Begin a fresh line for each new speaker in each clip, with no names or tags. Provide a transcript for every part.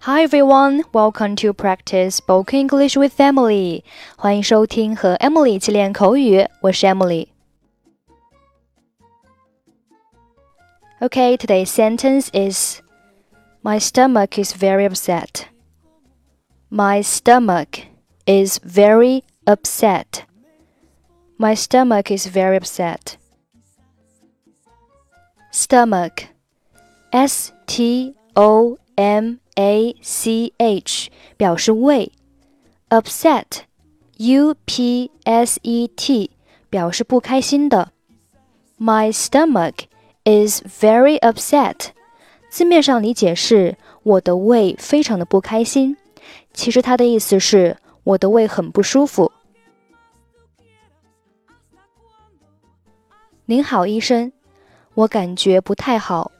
Hi everyone, welcome to practice spoken English with Emily. 欢迎收听和 Emily 一起练口语，我是 Emily。Okay, today's sentence is My stomach is very upset. My stomach is very upset. My stomach is very upset. Stomach S T O M A C H 表示胃，upset U P S E T 表示不开心的。My stomach is very upset。字面上理解是我的胃非常的不开心，其实它的意思是我的胃很不舒服。您好，医生，我感觉不太好，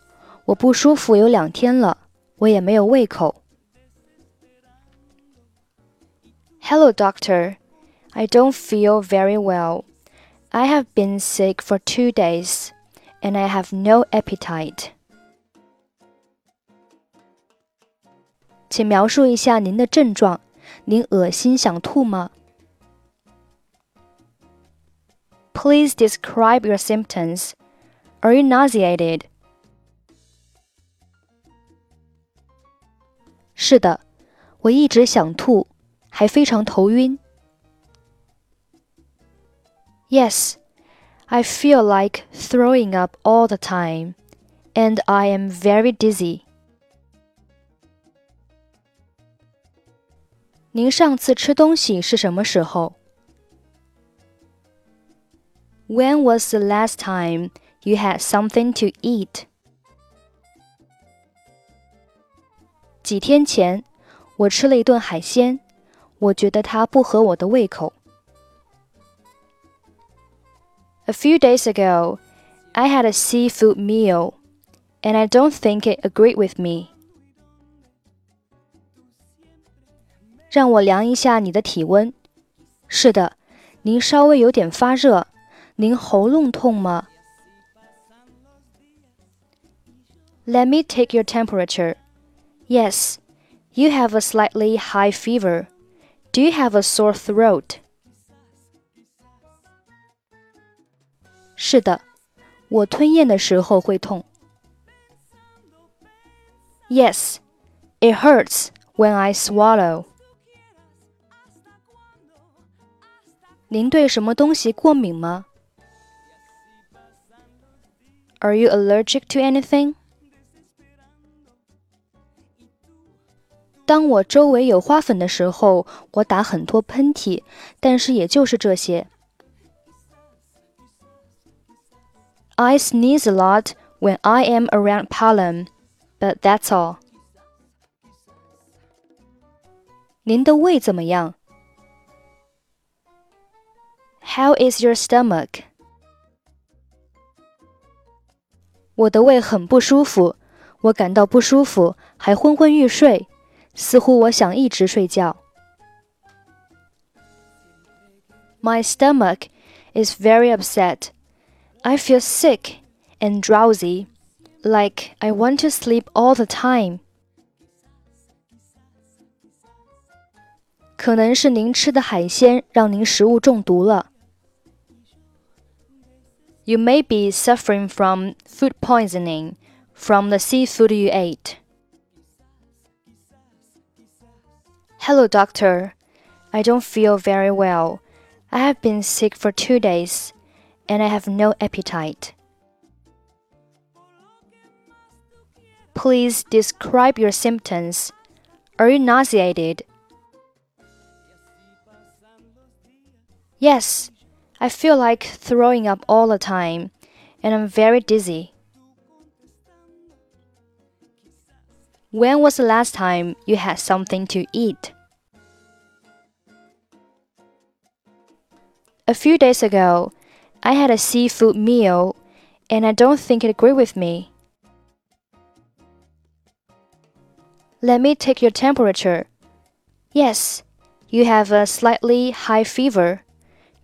我不舒服有两天了。我也没有胃口。Hello, doctor. I don't feel very well. I have been sick for two days, and I have no appetite. 请描述一下您的症状。您恶心想吐吗？Please describe your symptoms. Are you nauseated? 是的，我一直想吐，还非常头晕。Yes, I feel like throwing up all the time, and I am very dizzy. 您上次吃东西是什么时候？When was the last time you had something to eat? 几天前，我吃了一顿海鲜，我觉得它不合我的胃口。A few days ago, I had a seafood meal, and I don't think it agreed with me. 让我量一下你的体温。是的，您稍微有点发热。您喉咙痛吗？Let me take your temperature. Yes, you have a slightly high fever. Do you have a sore throat? 是的，我吞咽的时候会痛。Yes, it hurts when I swallow. 您对什么东西过敏吗？Are you allergic to anything? 当我周围有花粉的时候，我打很多喷嚏，但是也就是这些。I sneeze a lot when I am around pollen, but that's all. 您的胃怎么样？How is your stomach? 我的胃很不舒服，我感到不舒服，还昏昏欲睡。 似乎我想一直睡觉。My stomach is very upset. I feel sick and drowsy, like I want to sleep all the time. 可能是您吃的海鲜让您食物中毒了。You may be suffering from food poisoning from the seafood you ate. Hello, doctor. I don't feel very well. I have been sick for two days, and I have no appetite. Please describe your symptoms. Are you nauseated? Yes, I feel like throwing up all the time, and I'm very dizzy. When was the last time you had something to eat? A few days ago, I had a seafood meal, and I don't think it agreed with me. Let me take your temperature. Yes, you have a slightly high fever.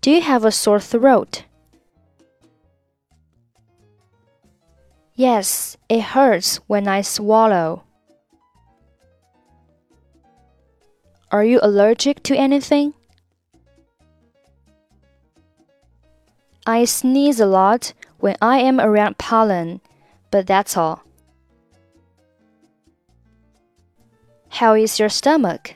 Do you have a sore throat? Yes, it hurts when I swallow. Are you allergic to anything? I sneeze a lot when I am around pollen, but that's all. How is your stomach?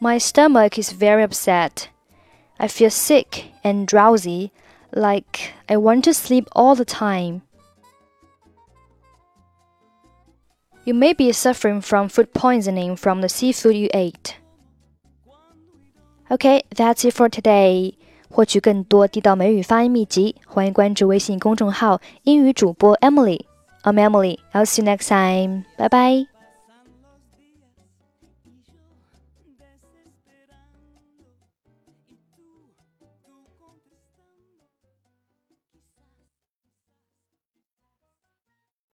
My stomach is very upset. I feel sick and drowsy, like I want to sleep all the time. You may be suffering from food poisoning from the seafood you ate. Okay, that's it for today. 获取更多地道美语发音秘籍，欢迎关注微信公众号“英语主播 Emily”。I'm Emily. I'll see you next time. Bye bye.